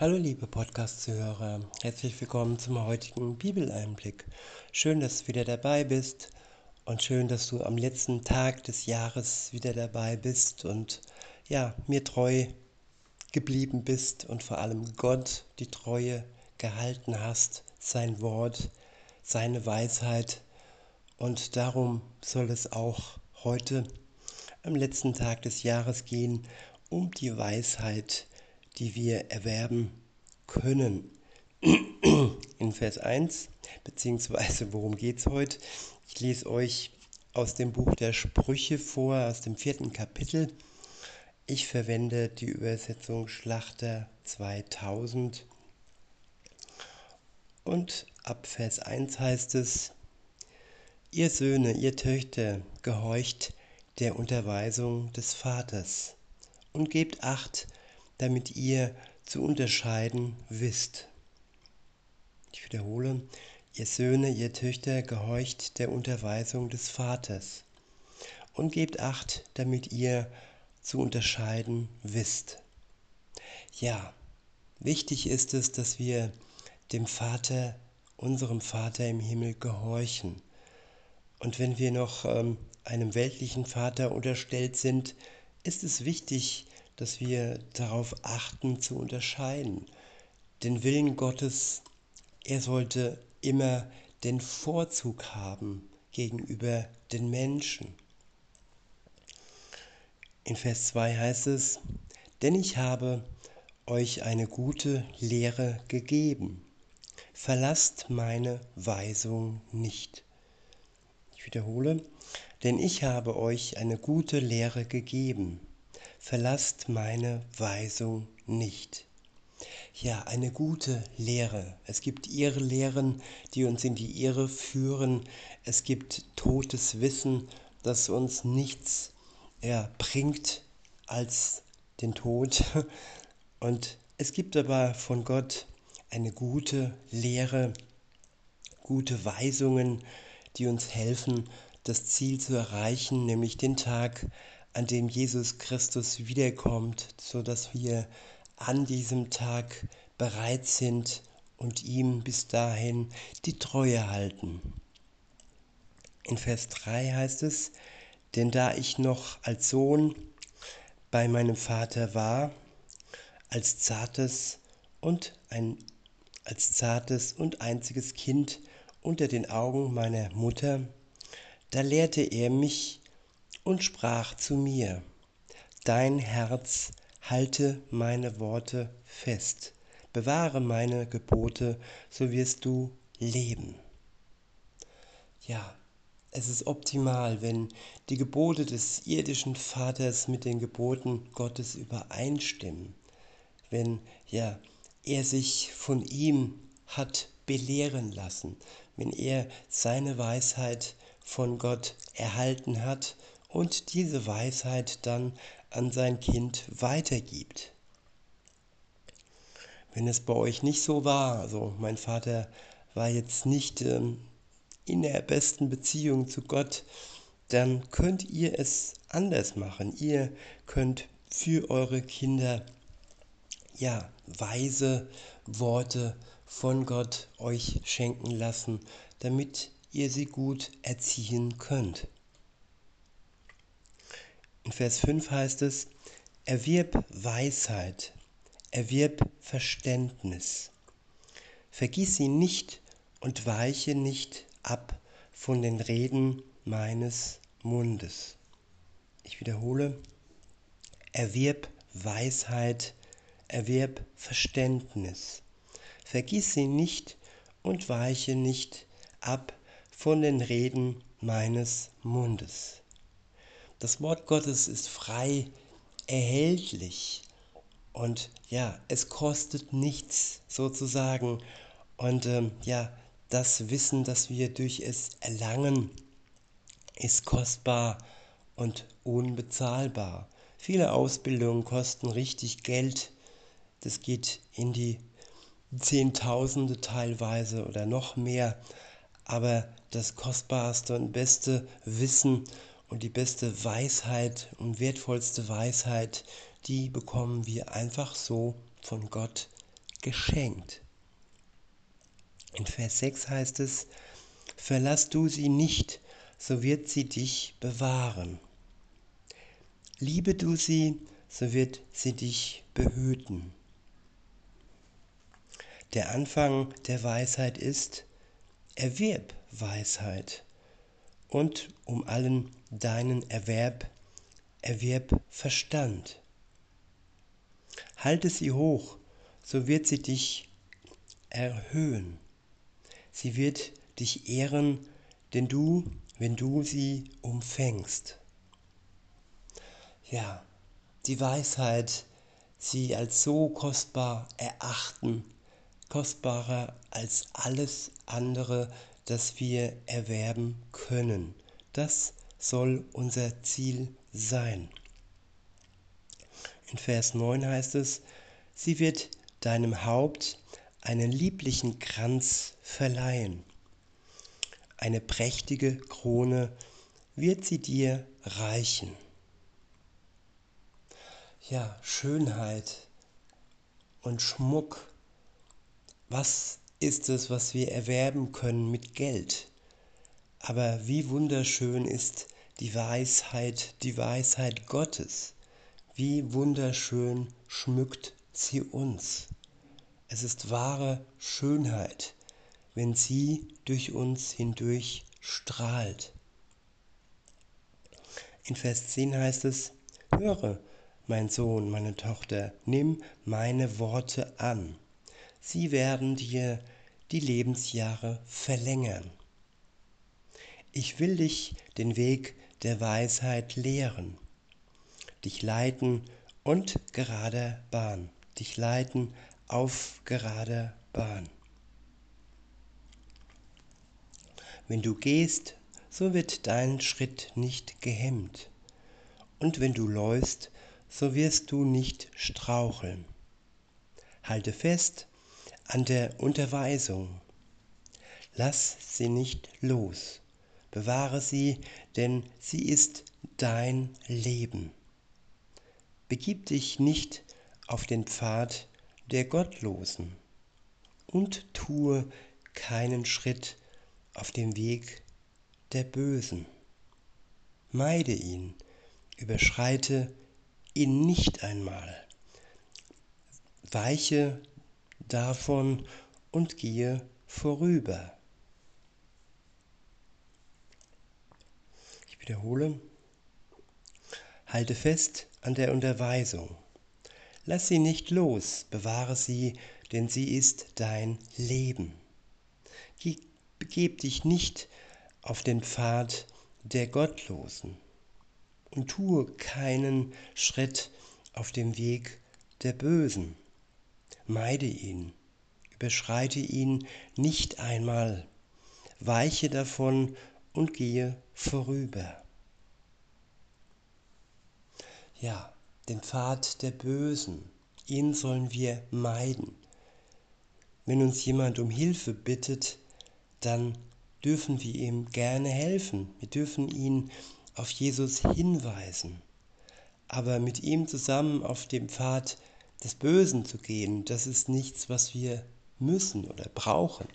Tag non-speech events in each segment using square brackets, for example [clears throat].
Hallo liebe Podcast-Zuhörer, herzlich willkommen zum heutigen Bibeleinblick. Schön, dass du wieder dabei bist und schön, dass du am letzten Tag des Jahres wieder dabei bist und ja, mir treu geblieben bist und vor allem Gott die Treue gehalten hast, sein Wort, seine Weisheit und darum soll es auch heute am letzten Tag des Jahres gehen, um die Weisheit, die wir erwerben können. In Vers 1, beziehungsweise worum geht es heute? Ich lese euch aus dem Buch der Sprüche vor, aus dem vierten Kapitel. Ich verwende die Übersetzung Schlachter 2000. Und ab Vers 1 heißt es, Ihr Söhne, ihr Töchter, gehorcht der Unterweisung des Vaters und gebt acht, damit ihr zu unterscheiden wisst. Ich wiederhole, ihr Söhne, ihr Töchter, gehorcht der Unterweisung des Vaters und gebt acht, damit ihr zu unterscheiden wisst. Ja, wichtig ist es, dass wir dem Vater, unserem Vater im Himmel gehorchen. Und wenn wir noch ähm, einem weltlichen Vater unterstellt sind, ist es wichtig, dass wir darauf achten zu unterscheiden. Den Willen Gottes, er sollte immer den Vorzug haben gegenüber den Menschen. In Vers 2 heißt es, denn ich habe euch eine gute Lehre gegeben. Verlasst meine Weisung nicht. Ich wiederhole, denn ich habe euch eine gute Lehre gegeben verlasst meine Weisung nicht. Ja, eine gute Lehre. Es gibt ihre Lehren, die uns in die Irre führen. Es gibt totes Wissen, das uns nichts ja, bringt als den Tod. [laughs] Und es gibt aber von Gott eine gute Lehre, gute Weisungen, die uns helfen, das Ziel zu erreichen, nämlich den Tag, an dem Jesus Christus wiederkommt, so dass wir an diesem Tag bereit sind und ihm bis dahin die Treue halten. In Vers 3 heißt es, denn da ich noch als Sohn bei meinem Vater war, als zartes und ein als zartes und einziges Kind unter den Augen meiner Mutter, da lehrte er mich und sprach zu mir, Dein Herz halte meine Worte fest, bewahre meine Gebote, so wirst du leben. Ja, es ist optimal, wenn die Gebote des irdischen Vaters mit den Geboten Gottes übereinstimmen, wenn ja, er sich von ihm hat belehren lassen, wenn er seine Weisheit von Gott erhalten hat und diese Weisheit dann an sein Kind weitergibt. Wenn es bei euch nicht so war, also mein Vater war jetzt nicht ähm, in der besten Beziehung zu Gott, dann könnt ihr es anders machen. Ihr könnt für eure Kinder ja weise Worte von Gott euch schenken lassen, damit ihr sie gut erziehen könnt. Vers 5 heißt es, erwirb Weisheit, erwirb Verständnis. Vergiss sie nicht und weiche nicht ab von den Reden meines Mundes. Ich wiederhole, erwirb Weisheit, erwirb Verständnis. Vergiss sie nicht und weiche nicht ab von den Reden meines Mundes. Das Wort Gottes ist frei erhältlich und ja, es kostet nichts sozusagen. Und ähm, ja, das Wissen, das wir durch es erlangen, ist kostbar und unbezahlbar. Viele Ausbildungen kosten richtig Geld. Das geht in die Zehntausende teilweise oder noch mehr. Aber das kostbarste und beste Wissen und die beste Weisheit und wertvollste Weisheit, die bekommen wir einfach so von Gott geschenkt. In Vers 6 heißt es, Verlass du sie nicht, so wird sie dich bewahren. Liebe du sie, so wird sie dich behüten. Der Anfang der Weisheit ist, erwirb Weisheit und um allen deinen Erwerb erwirb Verstand. Halte sie hoch, so wird sie dich erhöhen. Sie wird dich ehren, denn du, wenn du sie umfängst. Ja, die Weisheit, sie als so kostbar erachten, kostbarer als alles andere, das wir erwerben können. Das soll unser Ziel sein. In Vers 9 heißt es, sie wird deinem Haupt einen lieblichen Kranz verleihen. Eine prächtige Krone wird sie dir reichen. Ja, Schönheit und Schmuck, was ist es, was wir erwerben können mit Geld? Aber wie wunderschön ist die Weisheit, die Weisheit Gottes. Wie wunderschön schmückt sie uns. Es ist wahre Schönheit, wenn sie durch uns hindurch strahlt. In Vers 10 heißt es, höre, mein Sohn, meine Tochter, nimm meine Worte an. Sie werden dir die Lebensjahre verlängern. Ich will dich den Weg der Weisheit lehren, dich leiten und gerader Bahn, dich leiten auf gerader Bahn. Wenn du gehst, so wird dein Schritt nicht gehemmt, und wenn du läufst, so wirst du nicht straucheln. Halte fest an der Unterweisung, lass sie nicht los, bewahre sie, denn sie ist dein Leben. Begib dich nicht auf den Pfad der Gottlosen und tue keinen Schritt auf dem Weg der Bösen. Meide ihn, überschreite ihn nicht einmal. Weiche davon und gehe vorüber. wiederhole. Halte fest an der Unterweisung. Lass sie nicht los, bewahre sie, denn sie ist dein Leben. Begeb dich nicht auf den Pfad der Gottlosen und tue keinen Schritt auf dem Weg der Bösen. Meide ihn, überschreite ihn nicht einmal, weiche davon und gehe vorüber. Ja, den Pfad der Bösen, ihn sollen wir meiden. Wenn uns jemand um Hilfe bittet, dann dürfen wir ihm gerne helfen. Wir dürfen ihn auf Jesus hinweisen. Aber mit ihm zusammen auf dem Pfad des Bösen zu gehen, das ist nichts, was wir müssen oder brauchen,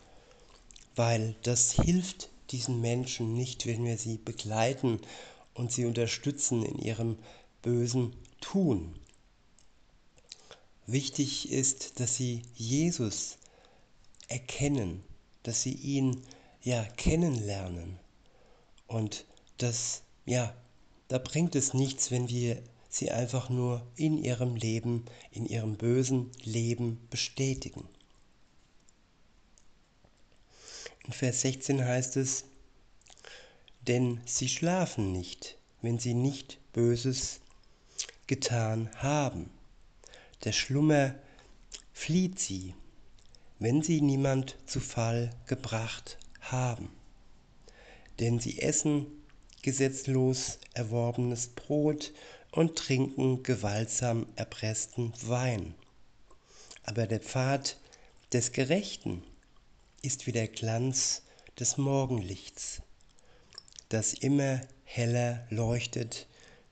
weil das hilft diesen Menschen nicht, wenn wir sie begleiten und sie unterstützen in ihrem bösen Tun. Wichtig ist, dass sie Jesus erkennen, dass sie ihn ja kennenlernen. Und das, ja, da bringt es nichts, wenn wir sie einfach nur in ihrem Leben, in ihrem bösen Leben bestätigen. In Vers 16 heißt es, denn sie schlafen nicht, wenn sie nicht Böses getan haben. Der Schlummer flieht sie, wenn sie niemand zu Fall gebracht haben. Denn sie essen gesetzlos erworbenes Brot und trinken gewaltsam erpressten Wein. Aber der Pfad des Gerechten ist wie der Glanz des Morgenlichts, das immer heller leuchtet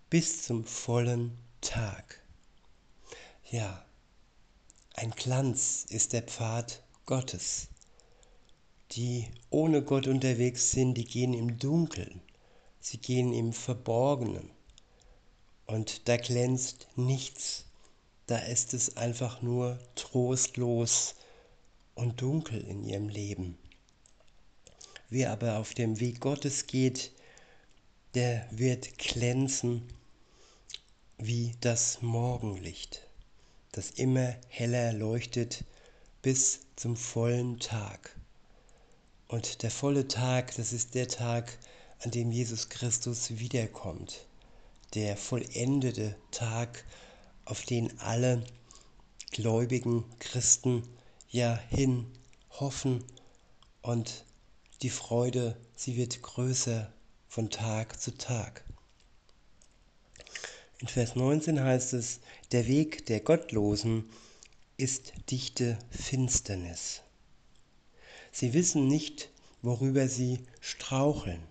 bis zum vollen Tag. Ja, ein Glanz ist der Pfad Gottes. Die ohne Gott unterwegs sind, die gehen im Dunkeln, sie gehen im Verborgenen. Und da glänzt nichts, da ist es einfach nur trostlos und dunkel in ihrem Leben. Wer aber auf dem Weg Gottes geht, der wird glänzen wie das Morgenlicht, das immer heller leuchtet bis zum vollen Tag. Und der volle Tag, das ist der Tag, an dem Jesus Christus wiederkommt. Der vollendete Tag, auf den alle gläubigen Christen ja hin hoffen und die Freude, sie wird größer von Tag zu Tag. In Vers 19 heißt es, der Weg der Gottlosen ist dichte Finsternis. Sie wissen nicht, worüber sie straucheln.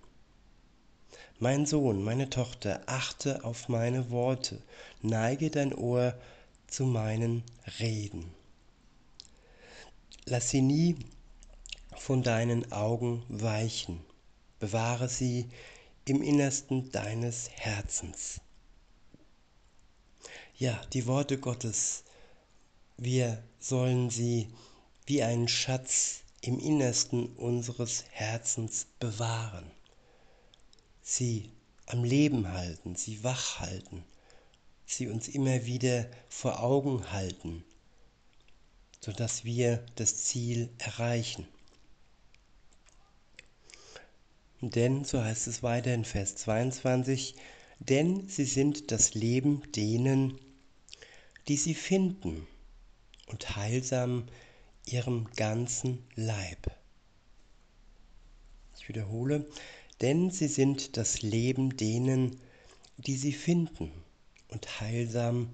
Mein Sohn, meine Tochter, achte auf meine Worte, neige dein Ohr zu meinen Reden. Lass sie nie von deinen Augen weichen. Bewahre sie im Innersten deines Herzens. Ja, die Worte Gottes, wir sollen sie wie einen Schatz im Innersten unseres Herzens bewahren, sie am Leben halten, sie wach halten, sie uns immer wieder vor Augen halten, sodass wir das Ziel erreichen. Denn, so heißt es weiter in Vers 22, denn sie sind das Leben denen, die sie finden und heilsam ihrem ganzen Leib. Ich wiederhole, denn sie sind das Leben denen, die sie finden und heilsam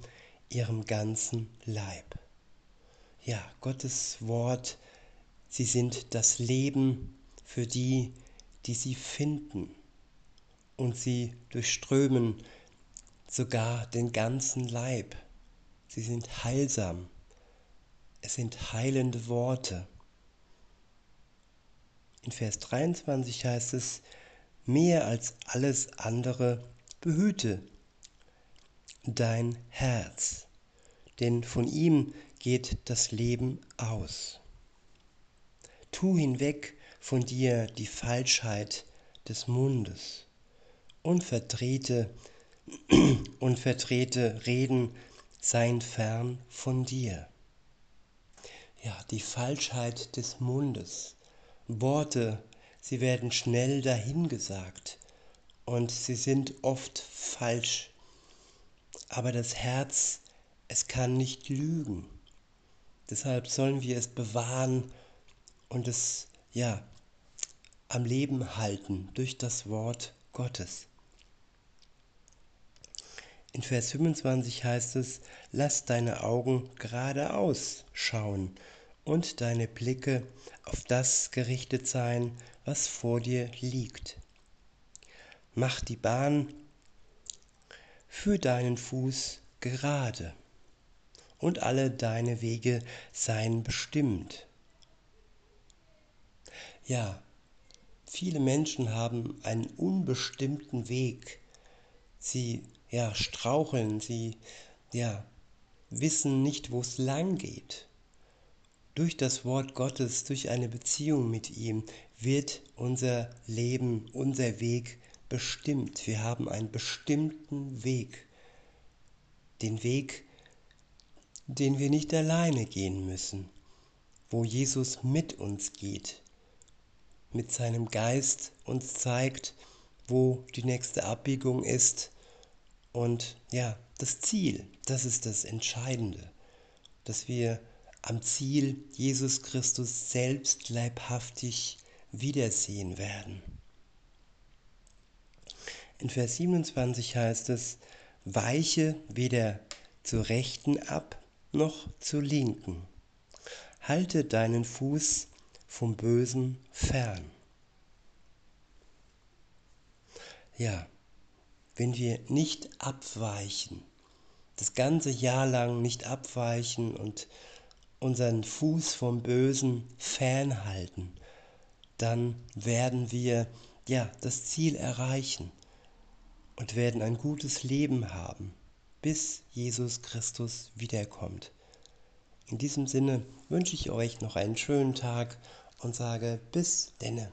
ihrem ganzen Leib. Ja, Gottes Wort, sie sind das Leben für die, die sie finden. Und sie durchströmen sogar den ganzen Leib. Sie sind heilsam. Es sind heilende Worte. In Vers 23 heißt es, mehr als alles andere behüte dein Herz, denn von ihm geht das Leben aus. Tu hinweg von dir die Falschheit des Mundes. Unverdrehte, [clears throat] unverdrehte Reden seien fern von dir. Ja, die Falschheit des Mundes. Worte, sie werden schnell dahingesagt und sie sind oft falsch. Aber das Herz, es kann nicht lügen. Deshalb sollen wir es bewahren und es ja am Leben halten durch das Wort Gottes. In Vers 25 heißt es, lass deine Augen geradeaus schauen und deine Blicke auf das gerichtet sein, was vor dir liegt. Mach die Bahn für deinen Fuß gerade und alle deine Wege seien bestimmt. Ja, Viele Menschen haben einen unbestimmten Weg. Sie ja, straucheln, sie ja, wissen nicht, wo es lang geht. Durch das Wort Gottes, durch eine Beziehung mit ihm wird unser Leben, unser Weg bestimmt. Wir haben einen bestimmten Weg. Den Weg, den wir nicht alleine gehen müssen, wo Jesus mit uns geht mit seinem Geist uns zeigt, wo die nächste Abbiegung ist. Und ja, das Ziel, das ist das Entscheidende, dass wir am Ziel Jesus Christus selbst leibhaftig wiedersehen werden. In Vers 27 heißt es, weiche weder zur rechten ab noch zur linken. Halte deinen Fuß vom Bösen fern. Ja, wenn wir nicht abweichen, das ganze Jahr lang nicht abweichen und unseren Fuß vom Bösen fernhalten, dann werden wir ja das Ziel erreichen und werden ein gutes Leben haben, bis Jesus Christus wiederkommt. In diesem Sinne wünsche ich euch noch einen schönen Tag und sage bis denne.